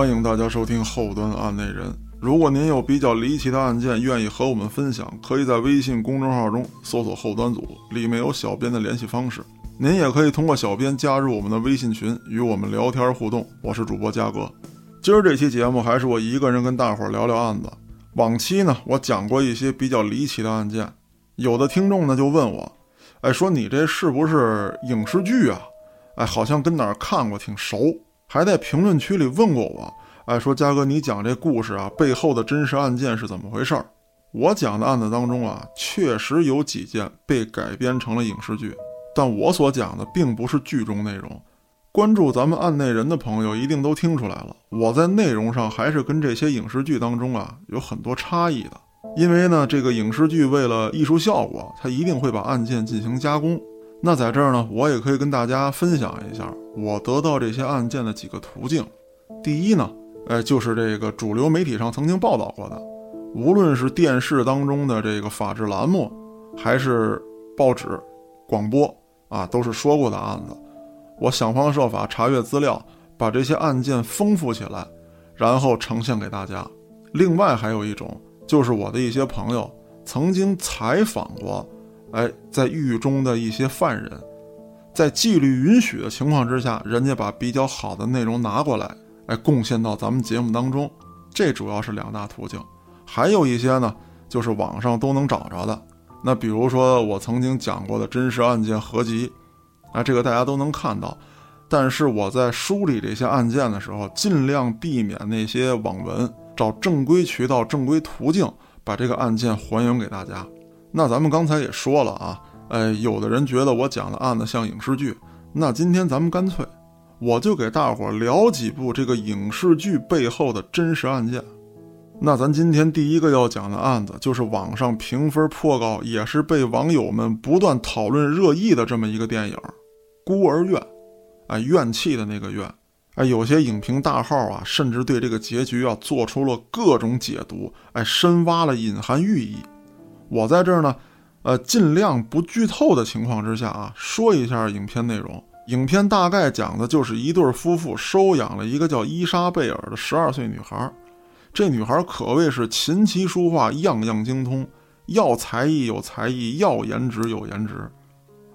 欢迎大家收听后端案内人。如果您有比较离奇的案件，愿意和我们分享，可以在微信公众号中搜索“后端组”，里面有小编的联系方式。您也可以通过小编加入我们的微信群，与我们聊天互动。我是主播嘉哥。今儿这期节目还是我一个人跟大伙聊聊案子。往期呢，我讲过一些比较离奇的案件，有的听众呢就问我，哎，说你这是不是影视剧啊？哎，好像跟哪儿看过，挺熟。还在评论区里问过我，哎，说嘉哥，你讲这故事啊，背后的真实案件是怎么回事儿？我讲的案子当中啊，确实有几件被改编成了影视剧，但我所讲的并不是剧中内容。关注咱们案内人的朋友一定都听出来了，我在内容上还是跟这些影视剧当中啊有很多差异的。因为呢，这个影视剧为了艺术效果，它一定会把案件进行加工。那在这儿呢，我也可以跟大家分享一下我得到这些案件的几个途径。第一呢，哎，就是这个主流媒体上曾经报道过的，无论是电视当中的这个法制栏目，还是报纸、广播啊，都是说过的案子。我想方设法查阅资料，把这些案件丰富起来，然后呈现给大家。另外还有一种，就是我的一些朋友曾经采访过。哎，在狱中的一些犯人，在纪律允许的情况之下，人家把比较好的内容拿过来，哎，贡献到咱们节目当中。这主要是两大途径，还有一些呢，就是网上都能找着的。那比如说我曾经讲过的真实案件合集，啊，这个大家都能看到。但是我在梳理这些案件的时候，尽量避免那些网文，找正规渠道、正规途径，把这个案件还原给大家。那咱们刚才也说了啊，哎，有的人觉得我讲的案子像影视剧，那今天咱们干脆，我就给大伙聊几部这个影视剧背后的真实案件。那咱今天第一个要讲的案子，就是网上评分颇高，也是被网友们不断讨论热议的这么一个电影《孤儿院》，哎，怨气的那个怨，哎，有些影评大号啊，甚至对这个结局啊做出了各种解读，哎，深挖了隐含寓意。我在这儿呢，呃，尽量不剧透的情况之下啊，说一下影片内容。影片大概讲的就是一对夫妇收养了一个叫伊莎贝尔的十二岁女孩，这女孩可谓是琴棋书画样样精通，要才艺有才艺，要颜值有颜值，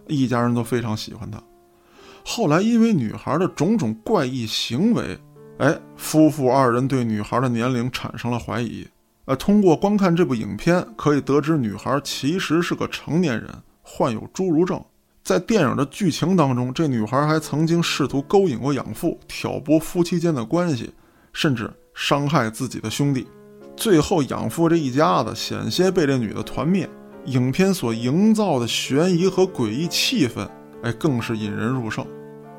一家人都非常喜欢她。后来因为女孩的种种怪异行为，哎，夫妇二人对女孩的年龄产生了怀疑。呃，通过观看这部影片，可以得知女孩其实是个成年人，患有侏儒症。在电影的剧情当中，这女孩还曾经试图勾引过养父，挑拨夫妻间的关系，甚至伤害自己的兄弟。最后，养父这一家子险些被这女的团灭。影片所营造的悬疑和诡异气氛，哎，更是引人入胜。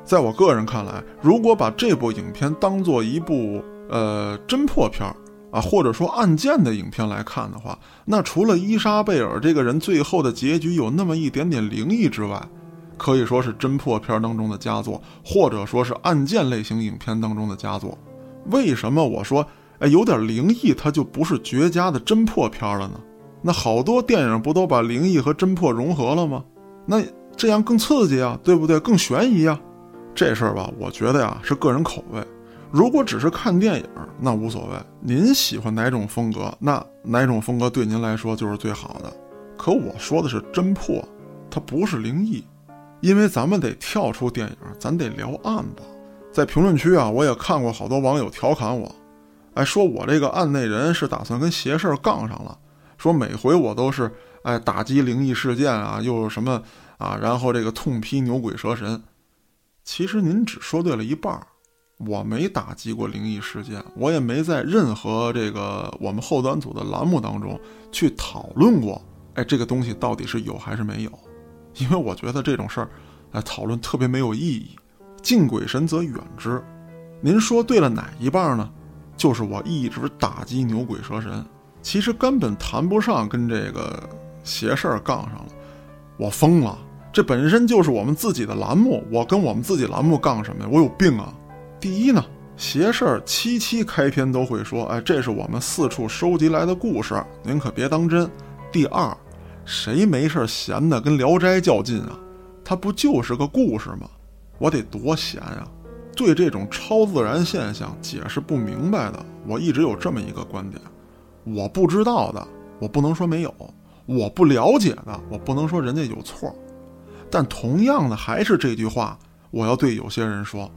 在我个人看来，如果把这部影片当做一部呃侦破片儿，啊，或者说案件的影片来看的话，那除了伊莎贝尔这个人最后的结局有那么一点点灵异之外，可以说是侦破片当中的佳作，或者说是案件类型影片当中的佳作。为什么我说哎有点灵异，它就不是绝佳的侦破片了呢？那好多电影不都把灵异和侦破融合了吗？那这样更刺激啊，对不对？更悬疑啊。这事儿吧，我觉得呀是个人口味。如果只是看电影，那无所谓。您喜欢哪种风格，那哪种风格对您来说就是最好的。可我说的是侦破，它不是灵异，因为咱们得跳出电影，咱得聊案子。在评论区啊，我也看过好多网友调侃我，哎，说我这个案内人是打算跟邪事儿杠上了，说每回我都是哎打击灵异事件啊，又什么啊，然后这个痛批牛鬼蛇神。其实您只说对了一半儿。我没打击过灵异事件，我也没在任何这个我们后端组的栏目当中去讨论过。哎，这个东西到底是有还是没有？因为我觉得这种事儿，哎，讨论特别没有意义。敬鬼神则远之。您说对了哪一半呢？就是我一直打击牛鬼蛇神，其实根本谈不上跟这个邪事儿杠上了。我疯了，这本身就是我们自己的栏目，我跟我们自己栏目杠什么呀？我有病啊！第一呢，邪事儿七七开篇都会说，哎，这是我们四处收集来的故事，您可别当真。第二，谁没事闲的跟《聊斋》较劲啊？它不就是个故事吗？我得多闲呀！对这种超自然现象解释不明白的，我一直有这么一个观点：我不知道的，我不能说没有；我不了解的，我不能说人家有错。但同样的，还是这句话，我要对有些人说：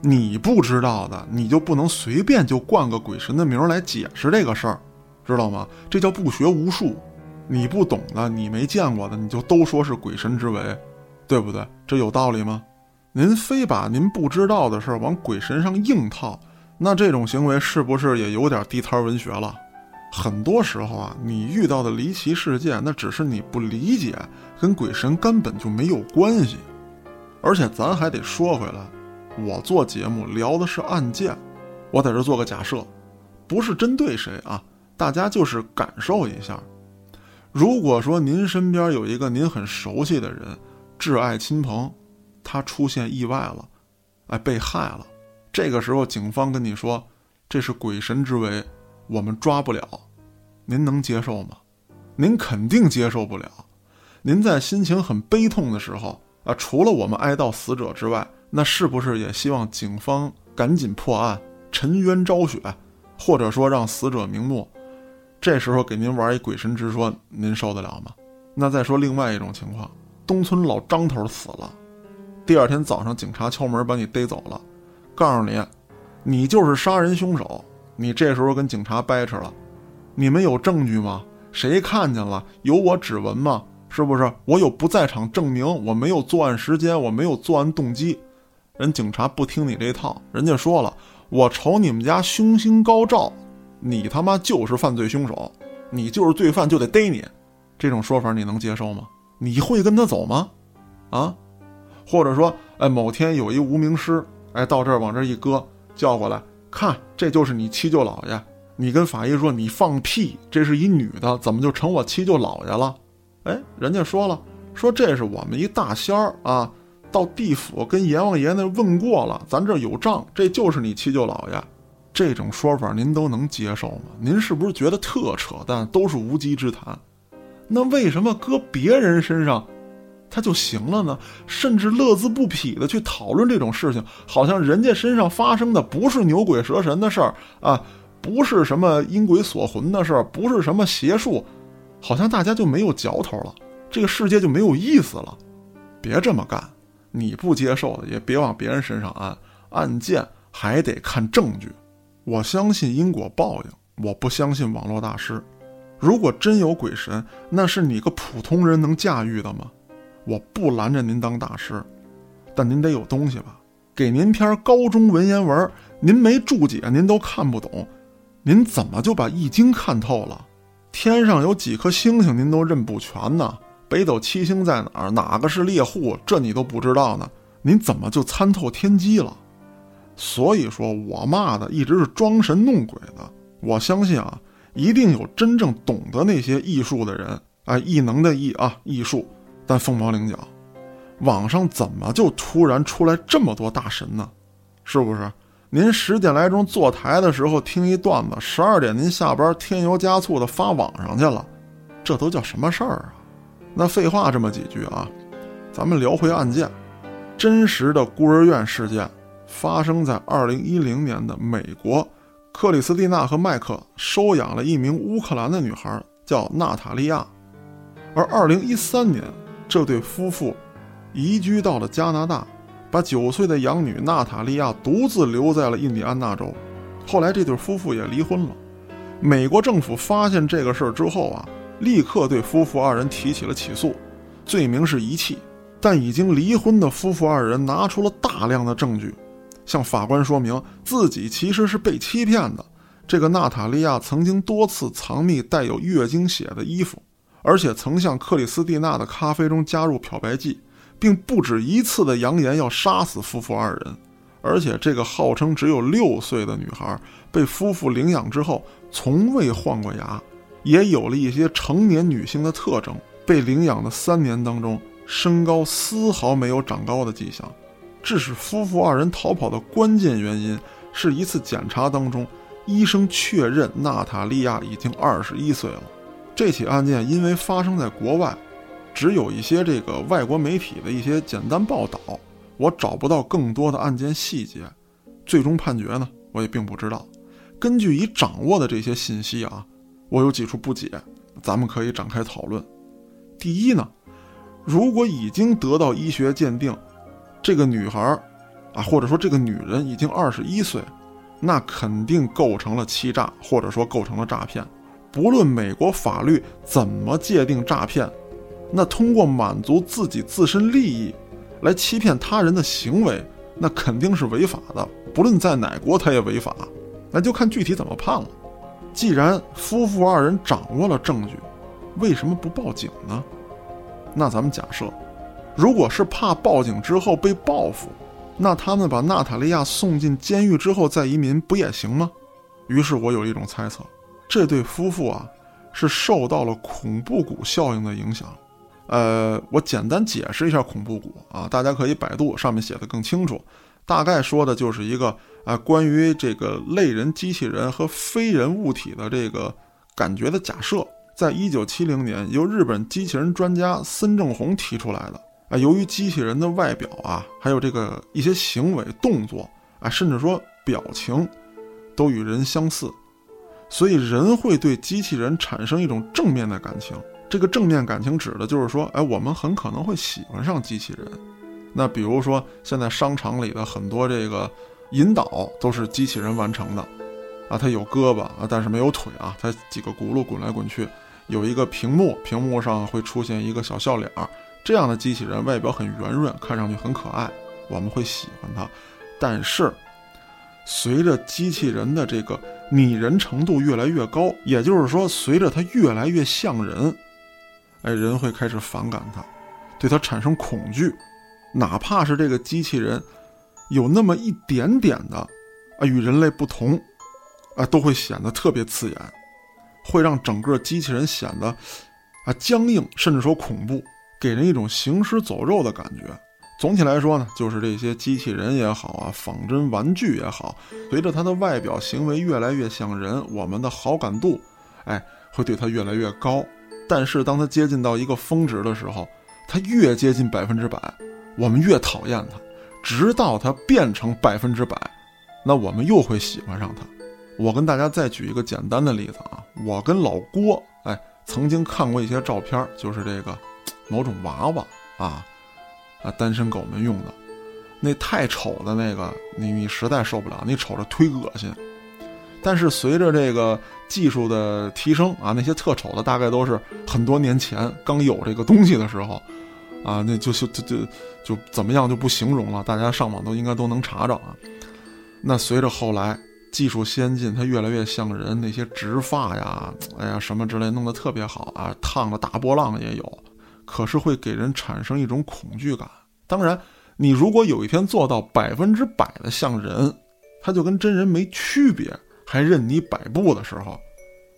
你不知道的，你就不能随便就冠个鬼神的名儿来解释这个事儿，知道吗？这叫不学无术。你不懂的，你没见过的，你就都说是鬼神之为，对不对？这有道理吗？您非把您不知道的事儿往鬼神上硬套，那这种行为是不是也有点地摊文学了？很多时候啊，你遇到的离奇事件，那只是你不理解，跟鬼神根本就没有关系。而且咱还得说回来，我做节目聊的是案件，我在这做个假设，不是针对谁啊，大家就是感受一下。如果说您身边有一个您很熟悉的人，挚爱亲朋，他出现意外了，哎，被害了，这个时候警方跟你说这是鬼神之为，我们抓不了，您能接受吗？您肯定接受不了。您在心情很悲痛的时候啊，除了我们哀悼死者之外，那是不是也希望警方赶紧破案，沉冤昭雪，或者说让死者瞑目？这时候给您玩一鬼神之说，您受得了吗？那再说另外一种情况，东村老张头死了，第二天早上警察敲门把你逮走了，告诉你，你就是杀人凶手。你这时候跟警察掰扯了，你们有证据吗？谁看见了？有我指纹吗？是不是？我有不在场证明，我没有作案时间，我没有作案动机。人警察不听你这套，人家说了，我瞅你们家凶星高照。你他妈就是犯罪凶手，你就是罪犯就得逮你，这种说法你能接受吗？你会跟他走吗？啊，或者说，哎，某天有一无名尸，哎，到这儿往这一搁，叫过来，看，这就是你七舅姥爷。你跟法医说，你放屁，这是一女的，怎么就成我七舅姥爷了？哎，人家说了，说这是我们一大仙儿啊，到地府跟阎王爷那问过了，咱这有账，这就是你七舅姥爷。这种说法您都能接受吗？您是不是觉得特扯淡，都是无稽之谈？那为什么搁别人身上，他就行了呢？甚至乐此不疲的去讨论这种事情，好像人家身上发生的不是牛鬼蛇神的事儿啊，不是什么阴鬼锁魂的事儿，不是什么邪术，好像大家就没有嚼头了，这个世界就没有意思了。别这么干，你不接受的也别往别人身上安，案件还得看证据。我相信因果报应，我不相信网络大师。如果真有鬼神，那是你个普通人能驾驭的吗？我不拦着您当大师，但您得有东西吧？给您篇高中文言文，您没注解，您都看不懂，您怎么就把易经看透了？天上有几颗星星，您都认不全呢？北斗七星在哪儿？哪个是猎户？这你都不知道呢？您怎么就参透天机了？所以说我骂的一直是装神弄鬼的。我相信啊，一定有真正懂得那些艺术的人，哎，异能的异啊，艺术。但凤毛麟角，网上怎么就突然出来这么多大神呢？是不是？您十点来钟坐台的时候听一段子，十二点您下班添油加醋的发网上去了，这都叫什么事儿啊？那废话这么几句啊，咱们聊回案件，真实的孤儿院事件。发生在二零一零年的美国，克里斯蒂娜和麦克收养了一名乌克兰的女孩，叫娜塔莉亚。而二零一三年，这对夫妇移居到了加拿大，把九岁的养女娜塔莉亚独自留在了印第安纳州。后来，这对夫妇也离婚了。美国政府发现这个事儿之后啊，立刻对夫妇二人提起了起诉，罪名是遗弃。但已经离婚的夫妇二人拿出了大量的证据。向法官说明自己其实是被欺骗的。这个娜塔莉亚曾经多次藏匿带有月经血的衣服，而且曾向克里斯蒂娜的咖啡中加入漂白剂，并不止一次的扬言要杀死夫妇二人。而且，这个号称只有六岁的女孩被夫妇领养之后，从未换过牙，也有了一些成年女性的特征。被领养的三年当中，身高丝毫没有长高的迹象。致使夫妇二人逃跑的关键原因是一次检查当中，医生确认娜塔莉亚已经二十一岁了。这起案件因为发生在国外，只有一些这个外国媒体的一些简单报道，我找不到更多的案件细节。最终判决呢，我也并不知道。根据已掌握的这些信息啊，我有几处不解，咱们可以展开讨论。第一呢，如果已经得到医学鉴定，这个女孩儿啊，或者说这个女人已经二十一岁，那肯定构成了欺诈，或者说构成了诈骗。不论美国法律怎么界定诈骗，那通过满足自己自身利益来欺骗他人的行为，那肯定是违法的。不论在哪国，他也违法。那就看具体怎么判了。既然夫妇二人掌握了证据，为什么不报警呢？那咱们假设，如果是怕报警之后被报复，那他们把娜塔莉亚送进监狱之后再移民不也行吗？于是我有一种猜测。这对夫妇啊，是受到了恐怖谷效应的影响。呃，我简单解释一下恐怖谷啊，大家可以百度，上面写的更清楚。大概说的就是一个啊，关于这个类人机器人和非人物体的这个感觉的假设，在一九七零年由日本机器人专家森正弘提出来的。啊，由于机器人的外表啊，还有这个一些行为动作啊，甚至说表情，都与人相似。所以人会对机器人产生一种正面的感情，这个正面感情指的就是说，哎，我们很可能会喜欢上机器人。那比如说，现在商场里的很多这个引导都是机器人完成的，啊，它有胳膊啊，但是没有腿啊，它几个轱辘滚来滚去，有一个屏幕，屏幕上会出现一个小笑脸儿，这样的机器人外表很圆润，看上去很可爱，我们会喜欢它。但是，随着机器人的这个拟人程度越来越高，也就是说，随着它越来越像人，哎，人会开始反感它，对它产生恐惧，哪怕是这个机器人有那么一点点的啊与人类不同，啊，都会显得特别刺眼，会让整个机器人显得啊僵硬，甚至说恐怖，给人一种行尸走肉的感觉。总体来说呢，就是这些机器人也好啊，仿真玩具也好，随着它的外表行为越来越像人，我们的好感度，哎，会对它越来越高。但是当它接近到一个峰值的时候，它越接近百分之百，我们越讨厌它，直到它变成百分之百，那我们又会喜欢上它。我跟大家再举一个简单的例子啊，我跟老郭，哎，曾经看过一些照片，就是这个某种娃娃啊。啊，单身狗们用的，那太丑的那个，你你实在受不了，你瞅着忒恶心。但是随着这个技术的提升啊，那些特丑的大概都是很多年前刚有这个东西的时候，啊，那就就就就就怎么样就不形容了，大家上网都应该都能查着啊。那随着后来技术先进，它越来越像人，那些植发呀，哎呀什么之类弄得特别好啊，烫的大波浪也有。可是会给人产生一种恐惧感。当然，你如果有一天做到百分之百的像人，它就跟真人没区别，还任你摆布的时候，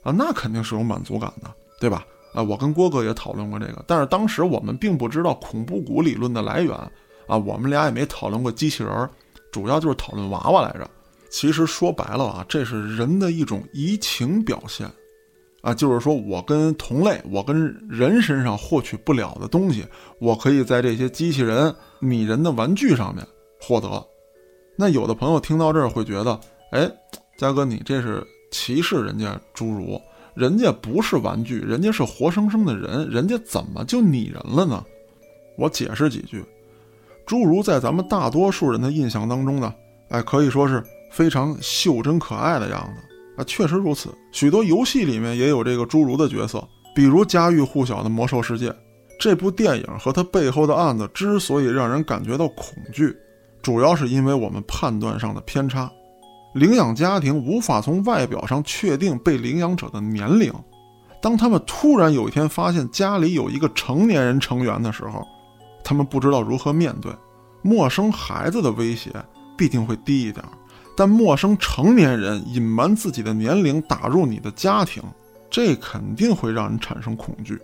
啊，那肯定是有满足感的，对吧？啊，我跟郭哥也讨论过这个，但是当时我们并不知道恐怖谷理论的来源，啊，我们俩也没讨论过机器人，主要就是讨论娃娃来着。其实说白了啊，这是人的一种移情表现。啊，就是说我跟同类，我跟人身上获取不了的东西，我可以在这些机器人、拟人的玩具上面获得。那有的朋友听到这儿会觉得，哎，嘉哥，你这是歧视人家侏儒？人家不是玩具，人家是活生生的人，人家怎么就拟人了呢？我解释几句，侏儒在咱们大多数人的印象当中呢，哎，可以说是非常袖珍可爱的样子。啊，确实如此。许多游戏里面也有这个侏儒的角色，比如家喻户晓的《魔兽世界》这部电影和它背后的案子之所以让人感觉到恐惧，主要是因为我们判断上的偏差。领养家庭无法从外表上确定被领养者的年龄，当他们突然有一天发现家里有一个成年人成员的时候，他们不知道如何面对。陌生孩子的威胁必定会低一点。但陌生成年人隐瞒自己的年龄打入你的家庭，这肯定会让人产生恐惧，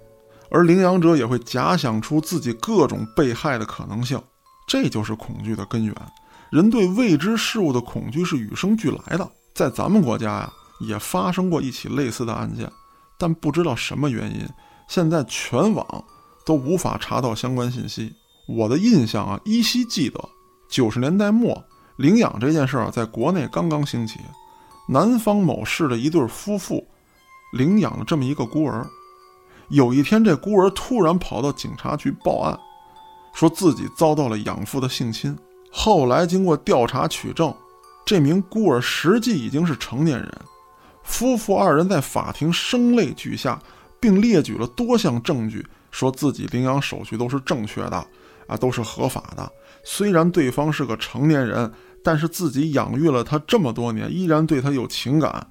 而领养者也会假想出自己各种被害的可能性，这就是恐惧的根源。人对未知事物的恐惧是与生俱来的。在咱们国家呀，也发生过一起类似的案件，但不知道什么原因，现在全网都无法查到相关信息。我的印象啊，依稀记得九十年代末。领养这件事儿，在国内刚刚兴起。南方某市的一对夫妇领养了这么一个孤儿。有一天，这孤儿突然跑到警察局报案，说自己遭到了养父的性侵。后来经过调查取证，这名孤儿实际已经是成年人。夫妇二人在法庭声泪俱下，并列举了多项证据，说自己领养手续都是正确的，啊，都是合法的。虽然对方是个成年人，但是自己养育了他这么多年，依然对他有情感。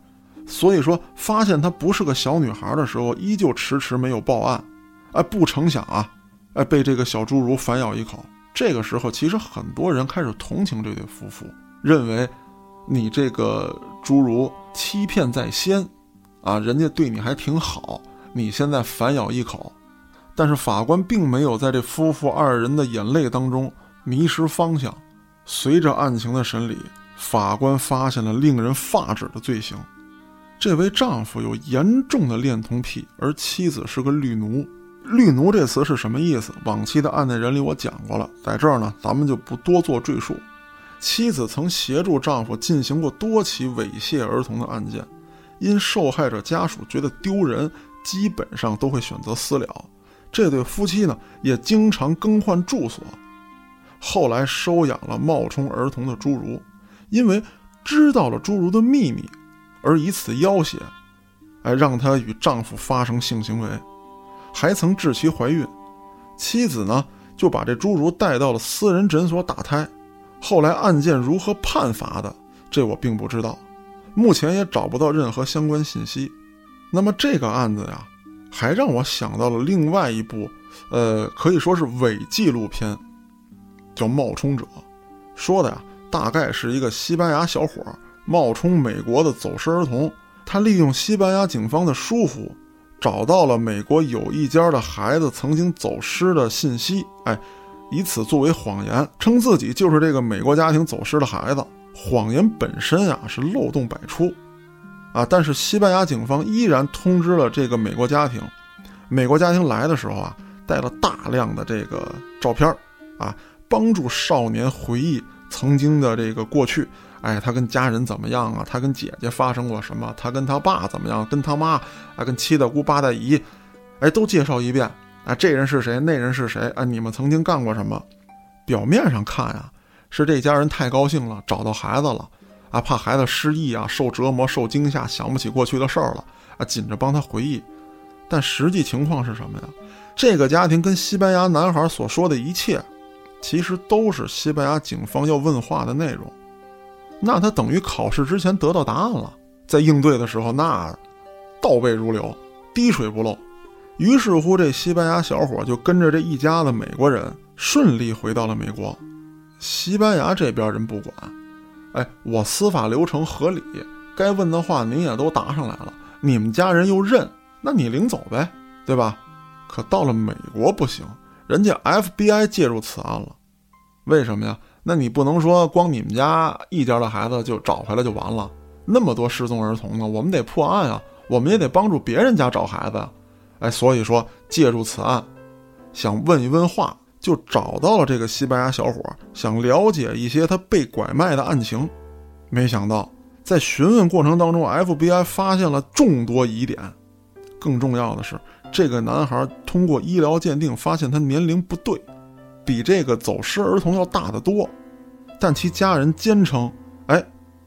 所以说，发现她不是个小女孩的时候，依旧迟迟没有报案。哎，不成想啊，哎，被这个小侏儒反咬一口。这个时候，其实很多人开始同情这对夫妇，认为你这个侏儒欺骗在先，啊，人家对你还挺好，你现在反咬一口。但是法官并没有在这夫妇二人的眼泪当中迷失方向。随着案情的审理，法官发现了令人发指的罪行：这位丈夫有严重的恋童癖，而妻子是个绿奴。绿奴这词是什么意思？往期的案内人里我讲过了，在这儿呢，咱们就不多做赘述。妻子曾协助丈夫进行过多起猥亵儿童的案件，因受害者家属觉得丢人，基本上都会选择私了。这对夫妻呢，也经常更换住所。后来收养了冒充儿童的侏儒，因为知道了侏儒的秘密，而以此要挟，哎，让她与丈夫发生性行为。还曾致其怀孕，妻子呢就把这侏儒带到了私人诊所打胎。后来案件如何判罚的，这我并不知道，目前也找不到任何相关信息。那么这个案子呀，还让我想到了另外一部，呃，可以说是伪纪录片，叫《冒充者》，说的呀，大概是一个西班牙小伙冒充美国的走失儿童，他利用西班牙警方的疏忽。找到了美国有一家的孩子曾经走失的信息，哎，以此作为谎言，称自己就是这个美国家庭走失的孩子。谎言本身啊是漏洞百出，啊，但是西班牙警方依然通知了这个美国家庭。美国家庭来的时候啊，带了大量的这个照片啊，帮助少年回忆曾经的这个过去。哎，他跟家人怎么样啊？他跟姐姐发生过什么？他跟他爸怎么样？跟他妈啊，跟七大姑八大姨，哎，都介绍一遍。啊，这人是谁？那人是谁？啊，你们曾经干过什么？表面上看啊，是这家人太高兴了，找到孩子了，啊，怕孩子失忆啊，受折磨、受惊吓，想不起过去的事儿了，啊，紧着帮他回忆。但实际情况是什么呀？这个家庭跟西班牙男孩所说的一切，其实都是西班牙警方要问话的内容。那他等于考试之前得到答案了，在应对的时候那倒背如流，滴水不漏。于是乎，这西班牙小伙就跟着这一家子美国人顺利回到了美国。西班牙这边人不管，哎，我司法流程合理，该问的话您也都答上来了，你们家人又认，那你领走呗，对吧？可到了美国不行，人家 FBI 介入此案了，为什么呀？那你不能说光你们家一家的孩子就找回来就完了，那么多失踪儿童呢？我们得破案啊，我们也得帮助别人家找孩子呀。哎，所以说借助此案，想问一问话，就找到了这个西班牙小伙，想了解一些他被拐卖的案情。没想到在询问过程当中，FBI 发现了众多疑点，更重要的是，这个男孩通过医疗鉴定发现他年龄不对。比这个走失儿童要大得多，但其家人坚称：“哎，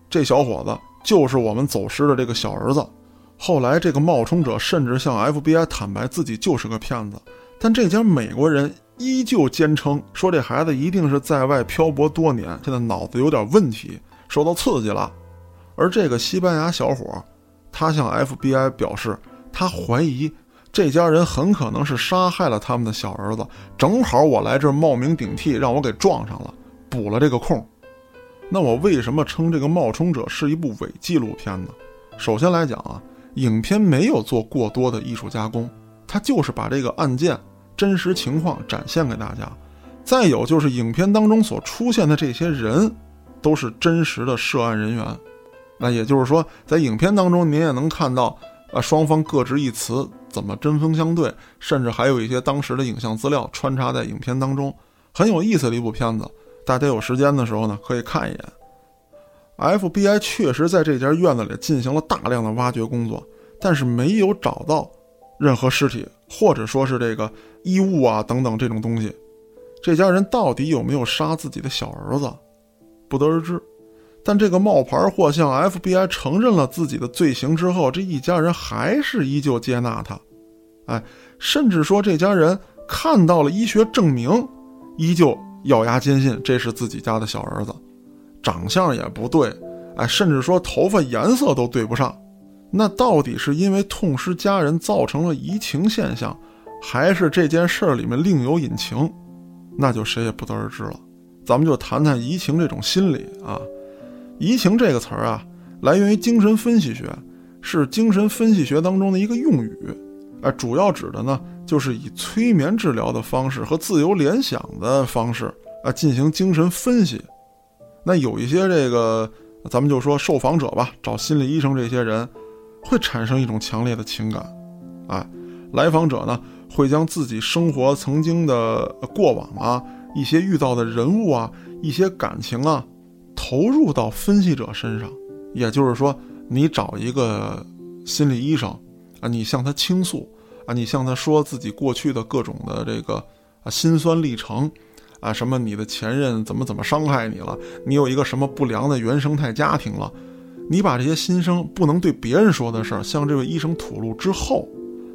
这小伙子就是我们走失的这个小儿子。”后来，这个冒充者甚至向 FBI 坦白自己就是个骗子，但这家美国人依旧坚称说这孩子一定是在外漂泊多年，现在脑子有点问题，受到刺激了。而这个西班牙小伙，他向 FBI 表示，他怀疑。这家人很可能是杀害了他们的小儿子，正好我来这儿冒名顶替，让我给撞上了，补了这个空。那我为什么称这个冒充者是一部伪纪录片呢？首先来讲啊，影片没有做过多的艺术加工，它就是把这个案件真实情况展现给大家。再有就是影片当中所出现的这些人，都是真实的涉案人员。那也就是说，在影片当中您也能看到，啊，双方各执一词。怎么针锋相对，甚至还有一些当时的影像资料穿插在影片当中，很有意思的一部片子。大家有时间的时候呢，可以看一眼。FBI 确实在这家院子里进行了大量的挖掘工作，但是没有找到任何尸体，或者说是这个衣物啊等等这种东西。这家人到底有没有杀自己的小儿子，不得而知。但这个冒牌货向 FBI 承认了自己的罪行之后，这一家人还是依旧接纳他，哎，甚至说这家人看到了医学证明，依旧咬牙坚信这是自己家的小儿子。长相也不对，哎，甚至说头发颜色都对不上，那到底是因为痛失家人造成了移情现象，还是这件事儿里面另有隐情？那就谁也不得而知了。咱们就谈谈移情这种心理啊。移情这个词儿啊，来源于精神分析学，是精神分析学当中的一个用语，啊，主要指的呢就是以催眠治疗的方式和自由联想的方式啊进行精神分析。那有一些这个，咱们就说受访者吧，找心理医生这些人，会产生一种强烈的情感，啊，来访者呢会将自己生活曾经的过往啊，一些遇到的人物啊，一些感情啊，投入到分析者身上。也就是说，你找一个心理医生啊，你向他倾诉啊，你向他说自己过去的各种的这个啊辛酸历程。啊，什么你的前任怎么怎么伤害你了？你有一个什么不良的原生态家庭了？你把这些心声不能对别人说的事儿向这位医生吐露之后，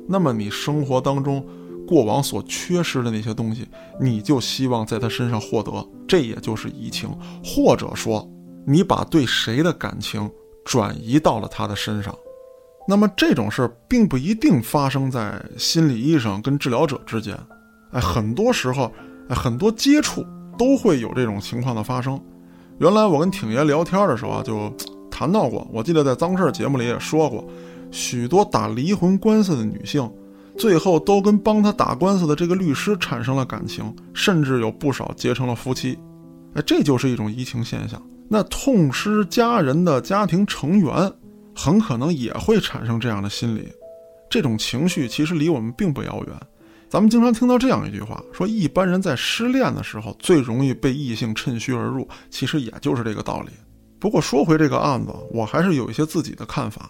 那么你生活当中过往所缺失的那些东西，你就希望在他身上获得，这也就是移情，或者说你把对谁的感情转移到了他的身上。那么这种事儿并不一定发生在心理医生跟治疗者之间，哎，很多时候。很多接触都会有这种情况的发生。原来我跟挺爷聊天的时候啊，就谈到过。我记得在脏事儿节目里也说过，许多打离婚官司的女性，最后都跟帮他打官司的这个律师产生了感情，甚至有不少结成了夫妻。哎，这就是一种移情现象。那痛失家人的家庭成员，很可能也会产生这样的心理。这种情绪其实离我们并不遥远。咱们经常听到这样一句话，说一般人在失恋的时候最容易被异性趁虚而入，其实也就是这个道理。不过说回这个案子，我还是有一些自己的看法。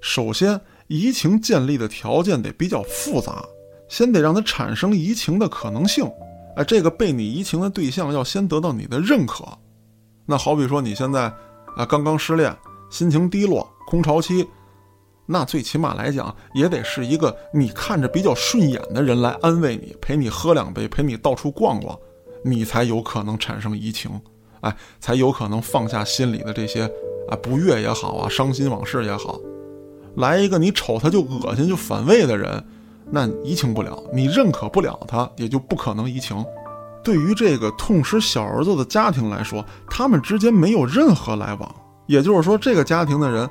首先，移情建立的条件得比较复杂，先得让他产生移情的可能性。哎，这个被你移情的对象要先得到你的认可。那好比说你现在啊刚刚失恋，心情低落，空巢期。那最起码来讲，也得是一个你看着比较顺眼的人来安慰你，陪你喝两杯，陪你到处逛逛，你才有可能产生移情，哎，才有可能放下心里的这些啊不悦也好啊，伤心往事也好。来一个你瞅他就恶心就反胃的人，那移情不了，你认可不了他，也就不可能移情。对于这个痛失小儿子的家庭来说，他们之间没有任何来往，也就是说，这个家庭的人。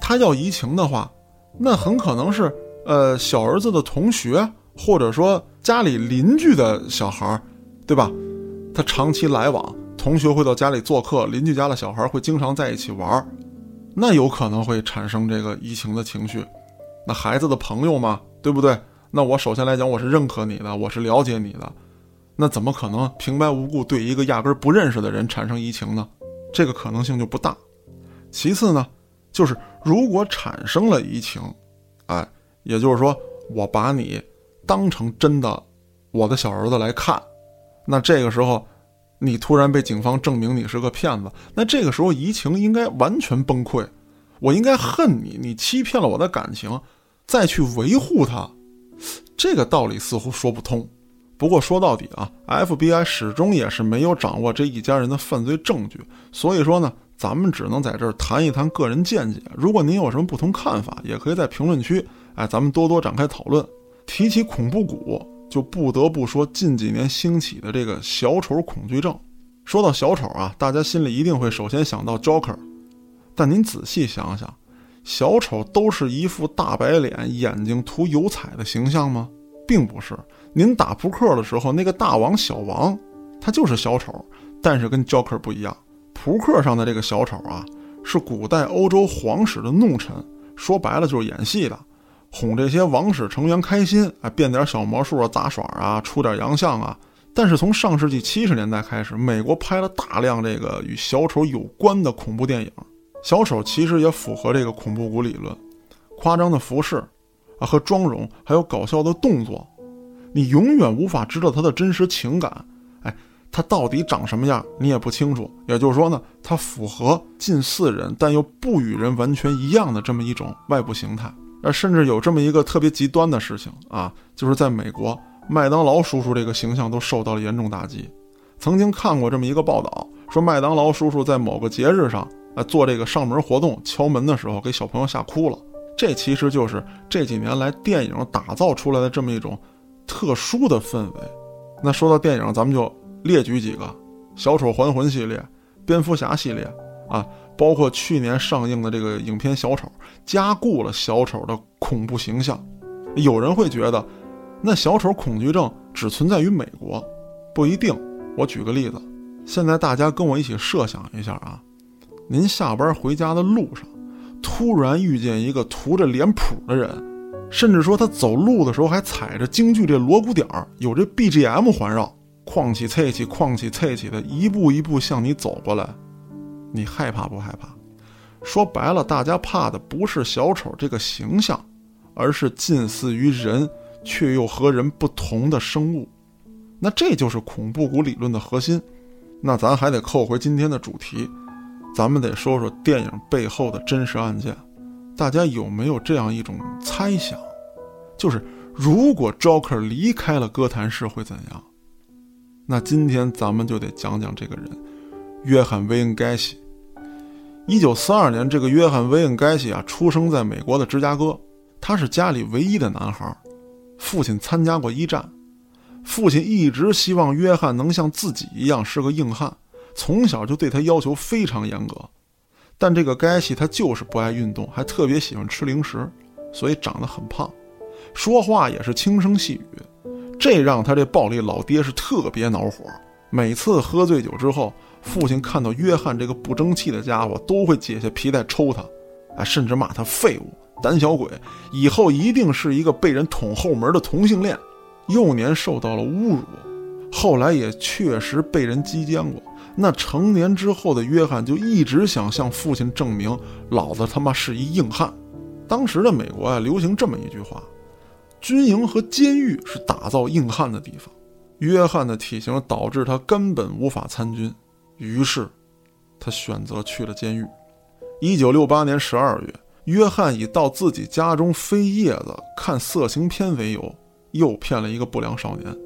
他要移情的话，那很可能是呃小儿子的同学，或者说家里邻居的小孩，对吧？他长期来往，同学会到家里做客，邻居家的小孩会经常在一起玩，那有可能会产生这个移情的情绪。那孩子的朋友嘛，对不对？那我首先来讲，我是认可你的，我是了解你的，那怎么可能平白无故对一个压根不认识的人产生移情呢？这个可能性就不大。其次呢？就是如果产生了移情，哎，也就是说我把你当成真的我的小儿子来看，那这个时候你突然被警方证明你是个骗子，那这个时候移情应该完全崩溃，我应该恨你，你欺骗了我的感情，再去维护他，这个道理似乎说不通。不过说到底啊，FBI 始终也是没有掌握这一家人的犯罪证据，所以说呢。咱们只能在这儿谈一谈个人见解。如果您有什么不同看法，也可以在评论区，哎，咱们多多展开讨论。提起恐怖谷，就不得不说近几年兴起的这个小丑恐惧症。说到小丑啊，大家心里一定会首先想到 Joker，但您仔细想想，小丑都是一副大白脸、眼睛涂油彩的形象吗？并不是。您打扑克的时候，那个大王、小王，他就是小丑，但是跟 Joker 不一样。扑克上的这个小丑啊，是古代欧洲皇室的弄臣，说白了就是演戏的，哄这些王室成员开心，哎，变点小魔术啊，杂耍啊，出点洋相啊，但是从上世纪七十年代开始，美国拍了大量这个与小丑有关的恐怖电影。小丑其实也符合这个恐怖谷理论，夸张的服饰啊和妆容，还有搞笑的动作，你永远无法知道他的真实情感。哎，他到底长什么样，你也不清楚。也就是说呢，他符合近似人，但又不与人完全一样的这么一种外部形态。甚至有这么一个特别极端的事情啊，就是在美国，麦当劳叔叔这个形象都受到了严重打击。曾经看过这么一个报道，说麦当劳叔叔在某个节日上。啊，做这个上门活动，敲门的时候给小朋友吓哭了。这其实就是这几年来电影打造出来的这么一种特殊的氛围。那说到电影，咱们就列举几个：小丑还魂系列、蝙蝠侠系列啊，包括去年上映的这个影片《小丑》，加固了小丑的恐怖形象。有人会觉得，那小丑恐惧症只存在于美国，不一定。我举个例子，现在大家跟我一起设想一下啊。您下班回家的路上，突然遇见一个涂着脸谱的人，甚至说他走路的时候还踩着京剧这锣鼓点儿，有这 BGM 环绕，哐起脆起，哐起脆起的，一步一步向你走过来，你害怕不害怕？说白了，大家怕的不是小丑这个形象，而是近似于人却又和人不同的生物。那这就是恐怖谷理论的核心。那咱还得扣回今天的主题。咱们得说说电影背后的真实案件，大家有没有这样一种猜想？就是如果 Joker 离开了哥谭市会怎样？那今天咱们就得讲讲这个人，约翰·威恩·盖西。一九四二年，这个约翰·威恩·盖西啊，出生在美国的芝加哥。他是家里唯一的男孩，父亲参加过一战，父亲一直希望约翰能像自己一样是个硬汉。从小就对他要求非常严格，但这个该西他就是不爱运动，还特别喜欢吃零食，所以长得很胖，说话也是轻声细语，这让他这暴力老爹是特别恼火。每次喝醉酒之后，父亲看到约翰这个不争气的家伙，都会解下皮带抽他，啊，甚至骂他废物、胆小鬼，以后一定是一个被人捅后门的同性恋。幼年受到了侮辱，后来也确实被人击奸过。那成年之后的约翰就一直想向父亲证明，老子他妈是一硬汉。当时的美国啊，流行这么一句话：军营和监狱是打造硬汉的地方。约翰的体型导致他根本无法参军，于是他选择去了监狱。一九六八年十二月，约翰以到自己家中飞叶子、看色情片为由，诱骗了一个不良少年，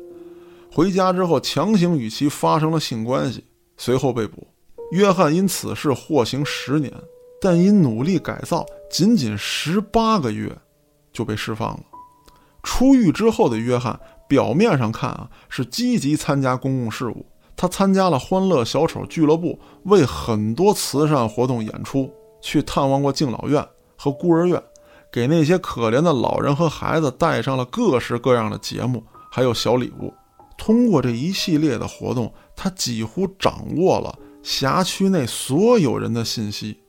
回家之后强行与其发生了性关系。随后被捕，约翰因此事获刑十年，但因努力改造，仅仅十八个月就被释放了。出狱之后的约翰，表面上看啊是积极参加公共事务，他参加了欢乐小丑俱乐部，为很多慈善活动演出，去探望过敬老院和孤儿院，给那些可怜的老人和孩子带上了各式各样的节目，还有小礼物。通过这一系列的活动，他几乎掌握了辖区内所有人的信息。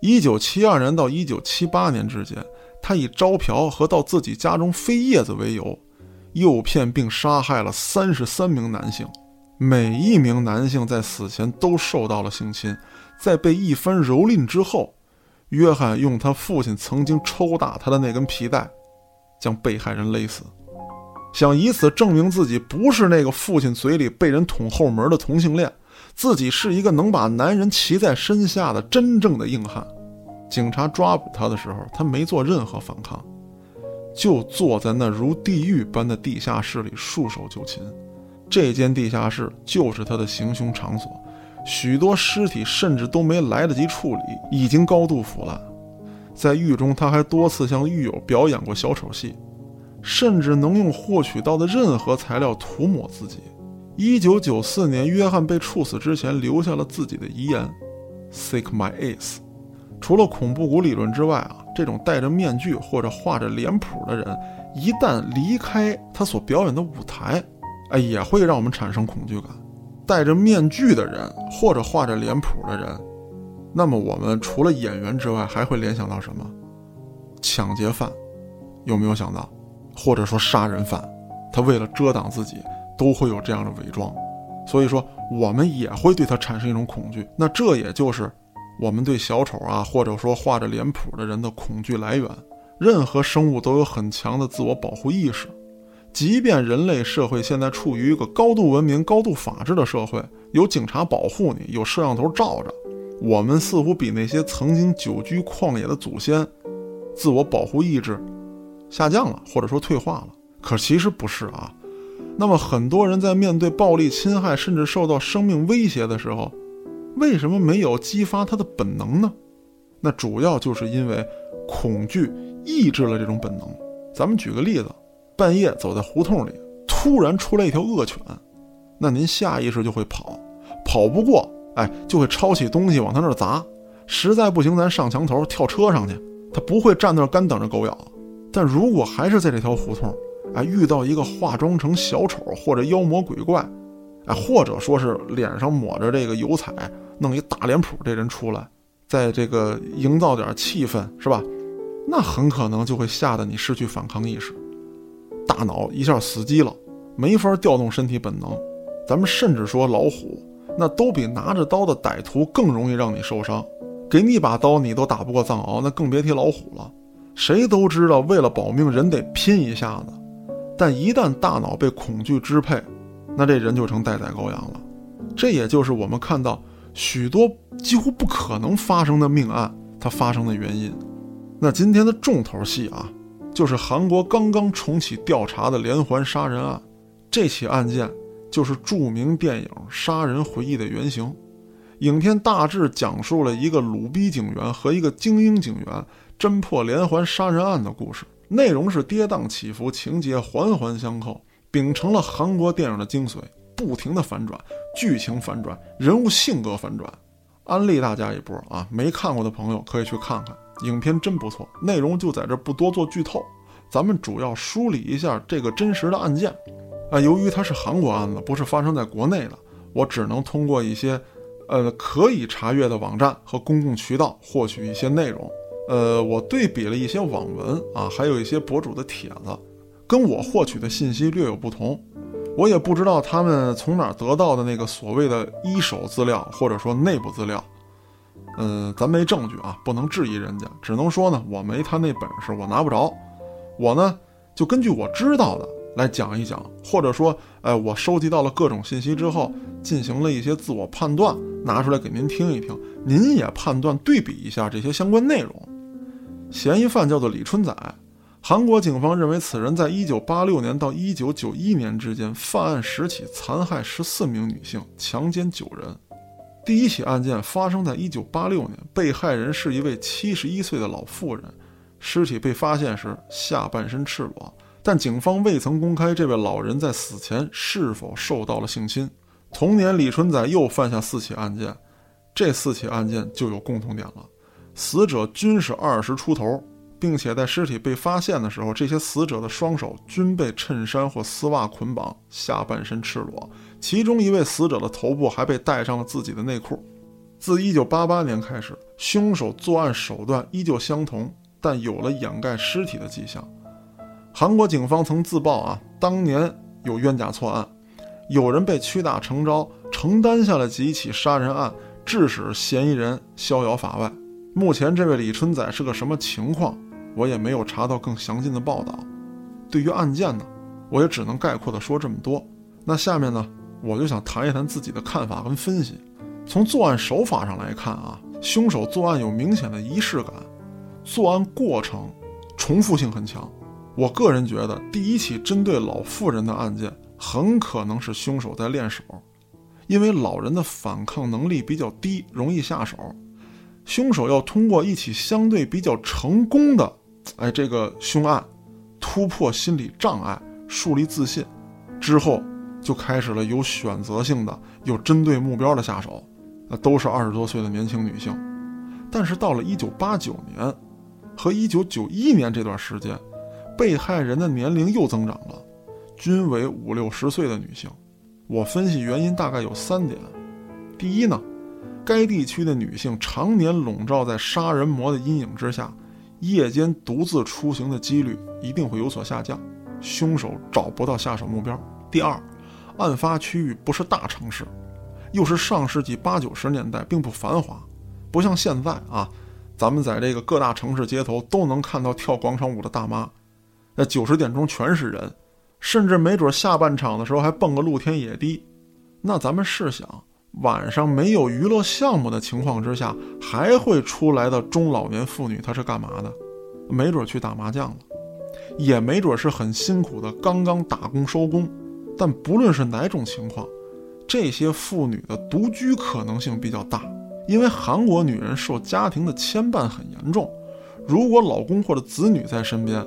一九七二年到一九七八年之间，他以招嫖和到自己家中飞叶子为由，诱骗并杀害了三十三名男性。每一名男性在死前都受到了性侵。在被一番蹂躏之后，约翰用他父亲曾经抽打他的那根皮带，将被害人勒死。想以此证明自己不是那个父亲嘴里被人捅后门的同性恋，自己是一个能把男人骑在身下的真正的硬汉。警察抓捕他的时候，他没做任何反抗，就坐在那如地狱般的地下室里束手就擒。这间地下室就是他的行凶场所，许多尸体甚至都没来得及处理，已经高度腐烂。在狱中，他还多次向狱友表演过小丑戏。甚至能用获取到的任何材料涂抹自己。一九九四年，约翰被处死之前留下了自己的遗言：“Seek my ace。”除了恐怖谷理论之外啊，这种戴着面具或者画着脸谱的人，一旦离开他所表演的舞台，哎，也会让我们产生恐惧感。戴着面具的人或者画着脸谱的人，那么我们除了演员之外，还会联想到什么？抢劫犯，有没有想到？或者说杀人犯，他为了遮挡自己，都会有这样的伪装，所以说我们也会对他产生一种恐惧。那这也就是我们对小丑啊，或者说画着脸谱的人的恐惧来源。任何生物都有很强的自我保护意识，即便人类社会现在处于一个高度文明、高度法治的社会，有警察保护你，有摄像头照着，我们似乎比那些曾经久居旷野的祖先，自我保护意志下降了，或者说退化了。可其实不是啊。那么很多人在面对暴力侵害，甚至受到生命威胁的时候，为什么没有激发他的本能呢？那主要就是因为恐惧。抑制了这种本能。咱们举个例子，半夜走在胡同里，突然出来一条恶犬，那您下意识就会跑，跑不过，哎，就会抄起东西往他那儿砸。实在不行，咱上墙头跳车上去，他不会站那儿干等着狗咬。但如果还是在这条胡同，哎，遇到一个化妆成小丑或者妖魔鬼怪，哎，或者说是脸上抹着这个油彩，弄一大脸谱这人出来，在这个营造点气氛，是吧？那很可能就会吓得你失去反抗意识，大脑一下死机了，没法调动身体本能。咱们甚至说老虎，那都比拿着刀的歹徒更容易让你受伤。给你一把刀，你都打不过藏獒，那更别提老虎了。谁都知道，为了保命，人得拼一下子。但一旦大脑被恐惧支配，那这人就成待宰羔羊了。这也就是我们看到许多几乎不可能发生的命案，它发生的原因。那今天的重头戏啊，就是韩国刚刚重启调查的连环杀人案。这起案件就是著名电影《杀人回忆》的原型。影片大致讲述了一个鲁逼警员和一个精英警员侦破连环杀人案的故事，内容是跌宕起伏，情节环环相扣，秉承了韩国电影的精髓，不停的反转，剧情反转，人物性格反转。安利大家一波啊！没看过的朋友可以去看看。影片真不错，内容就在这不多做剧透，咱们主要梳理一下这个真实的案件。啊，由于它是韩国案子，不是发生在国内的，我只能通过一些，呃，可以查阅的网站和公共渠道获取一些内容。呃，我对比了一些网文啊，还有一些博主的帖子，跟我获取的信息略有不同。我也不知道他们从哪得到的那个所谓的一手资料，或者说内部资料。嗯，咱没证据啊，不能质疑人家，只能说呢，我没他那本事，我拿不着。我呢，就根据我知道的来讲一讲，或者说，哎，我收集到了各种信息之后，进行了一些自我判断，拿出来给您听一听，您也判断对比一下这些相关内容。嫌疑犯叫做李春仔，韩国警方认为此人在1986年到1991年之间犯案十起，残害十四名女性，强奸九人。第一起案件发生在一九八六年，被害人是一位七十一岁的老妇人，尸体被发现时下半身赤裸，但警方未曾公开这位老人在死前是否受到了性侵。同年，李春仔又犯下四起案件，这四起案件就有共同点了，死者均是二十出头。并且在尸体被发现的时候，这些死者的双手均被衬衫或丝袜捆绑，下半身赤裸。其中一位死者的头部还被戴上了自己的内裤。自1988年开始，凶手作案手段依旧相同，但有了掩盖尸体的迹象。韩国警方曾自曝啊，当年有冤假错案，有人被屈打成招，承担下了几起杀人案，致使嫌疑人逍遥法外。目前这位李春仔是个什么情况？我也没有查到更详尽的报道。对于案件呢，我也只能概括的说这么多。那下面呢，我就想谈一谈自己的看法跟分析。从作案手法上来看啊，凶手作案有明显的仪式感，作案过程重复性很强。我个人觉得，第一起针对老妇人的案件很可能是凶手在练手，因为老人的反抗能力比较低，容易下手。凶手要通过一起相对比较成功的。哎，这个凶案突破心理障碍，树立自信之后，就开始了有选择性的、有针对目标的下手。那都是二十多岁的年轻女性，但是到了一九八九年和一九九一年这段时间，被害人的年龄又增长了，均为五六十岁的女性。我分析原因大概有三点：第一呢，该地区的女性常年笼罩在杀人魔的阴影之下。夜间独自出行的几率一定会有所下降，凶手找不到下手目标。第二，案发区域不是大城市，又是上世纪八九十年代，并不繁华，不像现在啊，咱们在这个各大城市街头都能看到跳广场舞的大妈，那九十点钟全是人，甚至没准下半场的时候还蹦个露天野迪。那咱们试想，晚上没有娱乐项目的情况之下，还会出来的中老年妇女，她是干嘛的？没准去打麻将了，也没准是很辛苦的刚刚打工收工。但不论是哪种情况，这些妇女的独居可能性比较大，因为韩国女人受家庭的牵绊很严重。如果老公或者子女在身边，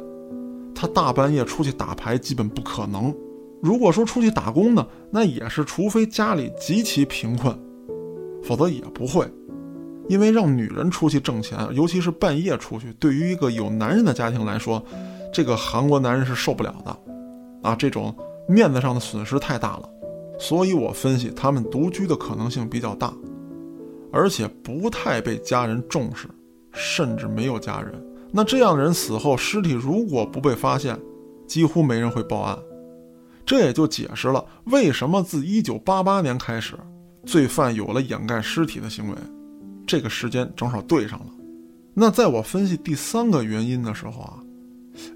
她大半夜出去打牌基本不可能。如果说出去打工呢，那也是除非家里极其贫困，否则也不会。因为让女人出去挣钱，尤其是半夜出去，对于一个有男人的家庭来说，这个韩国男人是受不了的，啊，这种面子上的损失太大了。所以我分析他们独居的可能性比较大，而且不太被家人重视，甚至没有家人。那这样的人死后尸体如果不被发现，几乎没人会报案。这也就解释了为什么自1988年开始，罪犯有了掩盖尸体的行为，这个时间正好对上了。那在我分析第三个原因的时候啊，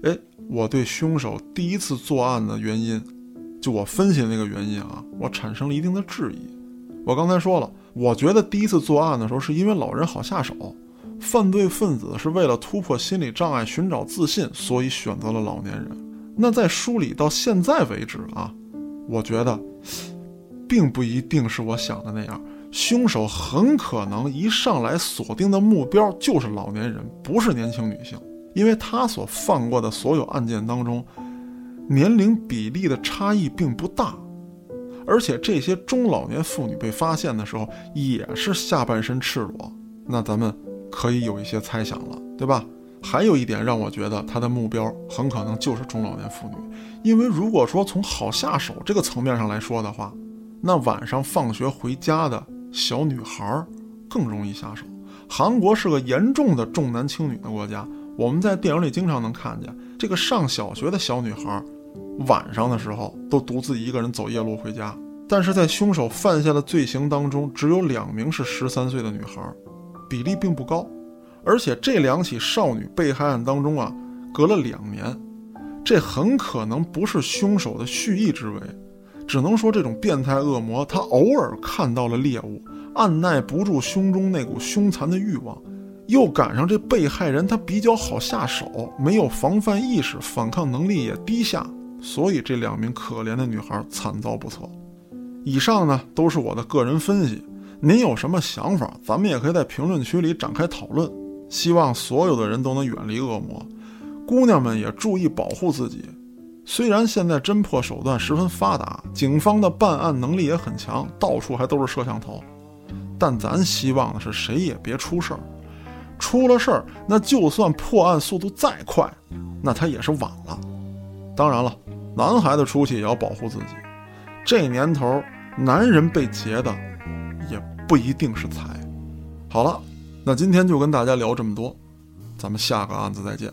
哎，我对凶手第一次作案的原因，就我分析的那个原因啊，我产生了一定的质疑。我刚才说了，我觉得第一次作案的时候是因为老人好下手，犯罪分子是为了突破心理障碍，寻找自信，所以选择了老年人。那在梳理到现在为止啊，我觉得，并不一定是我想的那样。凶手很可能一上来锁定的目标就是老年人，不是年轻女性，因为他所犯过的所有案件当中，年龄比例的差异并不大，而且这些中老年妇女被发现的时候也是下半身赤裸，那咱们可以有一些猜想了，对吧？还有一点让我觉得他的目标很可能就是中老年妇女，因为如果说从好下手这个层面上来说的话，那晚上放学回家的小女孩更容易下手。韩国是个严重的重男轻女的国家，我们在电影里经常能看见这个上小学的小女孩，晚上的时候都独自一个人走夜路回家。但是在凶手犯下的罪行当中，只有两名是十三岁的女孩，比例并不高。而且这两起少女被害案当中啊，隔了两年，这很可能不是凶手的蓄意之为，只能说这种变态恶魔他偶尔看到了猎物，按耐不住胸中那股凶残的欲望，又赶上这被害人他比较好下手，没有防范意识，反抗能力也低下，所以这两名可怜的女孩惨遭不测。以上呢都是我的个人分析，您有什么想法，咱们也可以在评论区里展开讨论。希望所有的人都能远离恶魔，姑娘们也注意保护自己。虽然现在侦破手段十分发达，警方的办案能力也很强，到处还都是摄像头，但咱希望的是谁也别出事儿。出了事儿，那就算破案速度再快，那他也是晚了。当然了，男孩子出去也要保护自己。这年头，男人被劫的也不一定是财。好了。那今天就跟大家聊这么多，咱们下个案子再见。